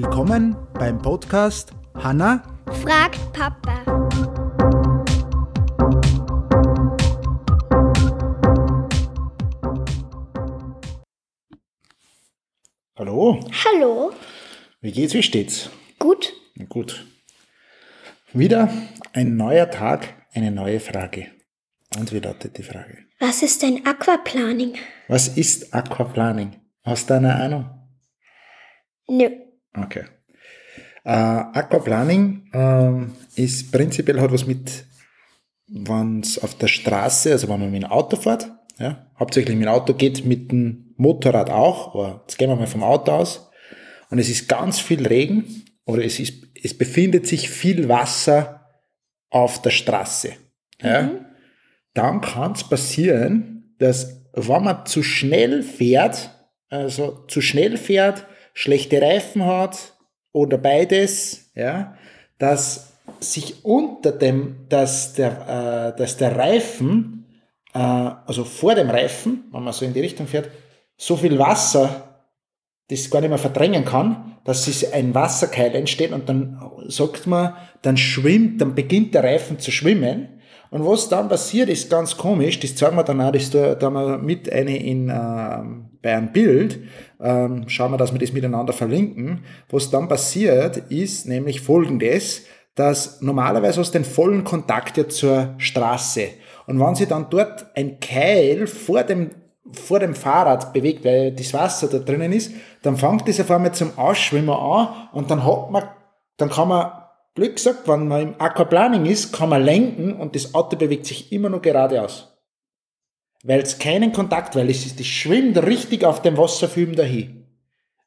Willkommen beim Podcast Hanna fragt Papa. Hallo, Hallo, wie geht's, wie steht's? gut? Gut. Wieder ein neuer Tag, eine neue Frage. Und wie lautet die Frage? Was ist ein Aquaplaning? Was ist Aquaplaning? Hast du eine Ahnung? Nö. Okay. Äh, Aquaplaning ähm, ist prinzipiell hat was mit, wenn es auf der Straße, also wenn man mit dem Auto fährt, ja, hauptsächlich mit dem Auto geht, mit dem Motorrad auch, aber jetzt gehen wir mal vom Auto aus und es ist ganz viel Regen oder es ist, es befindet sich viel Wasser auf der Straße. Ja, dann kann es passieren, dass wenn man zu schnell fährt, also zu schnell fährt, schlechte Reifen hat oder beides, ja, dass sich unter dem, dass der, äh, dass der Reifen, äh, also vor dem Reifen, wenn man so in die Richtung fährt, so viel Wasser das gar nicht mehr verdrängen kann, dass es ein Wasserkeil entsteht und dann sagt man, dann schwimmt, dann beginnt der Reifen zu schwimmen. Und was dann passiert, ist ganz komisch, das zeigen wir dann auch, das da, wir mit eine in, ähm, bei einem Bild, ähm, schauen wir, dass wir das miteinander verlinken. Was dann passiert, ist nämlich folgendes, dass normalerweise du den vollen Kontakt ja zur Straße. Und wenn sie dann dort ein Keil vor dem vor dem Fahrrad bewegt, weil das Wasser da drinnen ist, dann fängt das auf einmal zum Ausschwimmen an und dann hat man, dann kann man, blöd gesagt, wenn man im Aquaplaning ist, kann man lenken und das Auto bewegt sich immer nur geradeaus. Weil es keinen Kontakt, weil es das schwimmt richtig auf dem Wasserfilm dahin.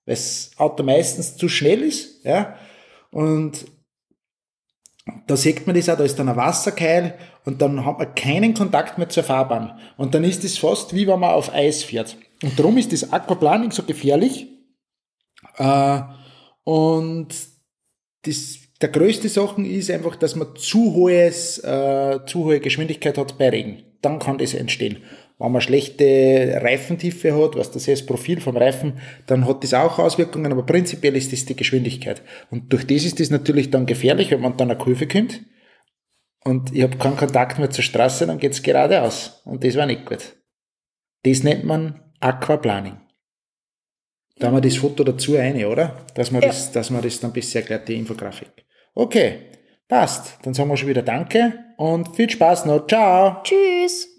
Weil das Auto meistens zu schnell ist, ja, und da sieht man das auch, da ist dann ein Wasserkeil und dann hat man keinen Kontakt mehr zur Fahrbahn. Und dann ist es fast wie wenn man auf Eis fährt. Und darum ist das Aquaplaning so gefährlich. Äh, und das, der größte Sachen ist einfach, dass man zu hohes, äh, zu hohe Geschwindigkeit hat bei Regen. Dann kann das entstehen. Wenn man schlechte Reifentiefe hat, was das ist, das Profil vom Reifen, dann hat das auch Auswirkungen, aber prinzipiell ist das die Geschwindigkeit. Und durch das ist das natürlich dann gefährlich, wenn man dann eine Kurve kommt und ich habe keinen Kontakt mehr zur Straße, dann geht's geradeaus. Und das war nicht gut. Das nennt man Aquaplaning. Da haben wir das Foto dazu eine, oder? Dass man, Ja. das, dass man das dann bisher erklärt, die Infografik. Okay, passt. Dann sagen wir schon wieder Danke und viel Spaß noch. Ciao. Tschüss.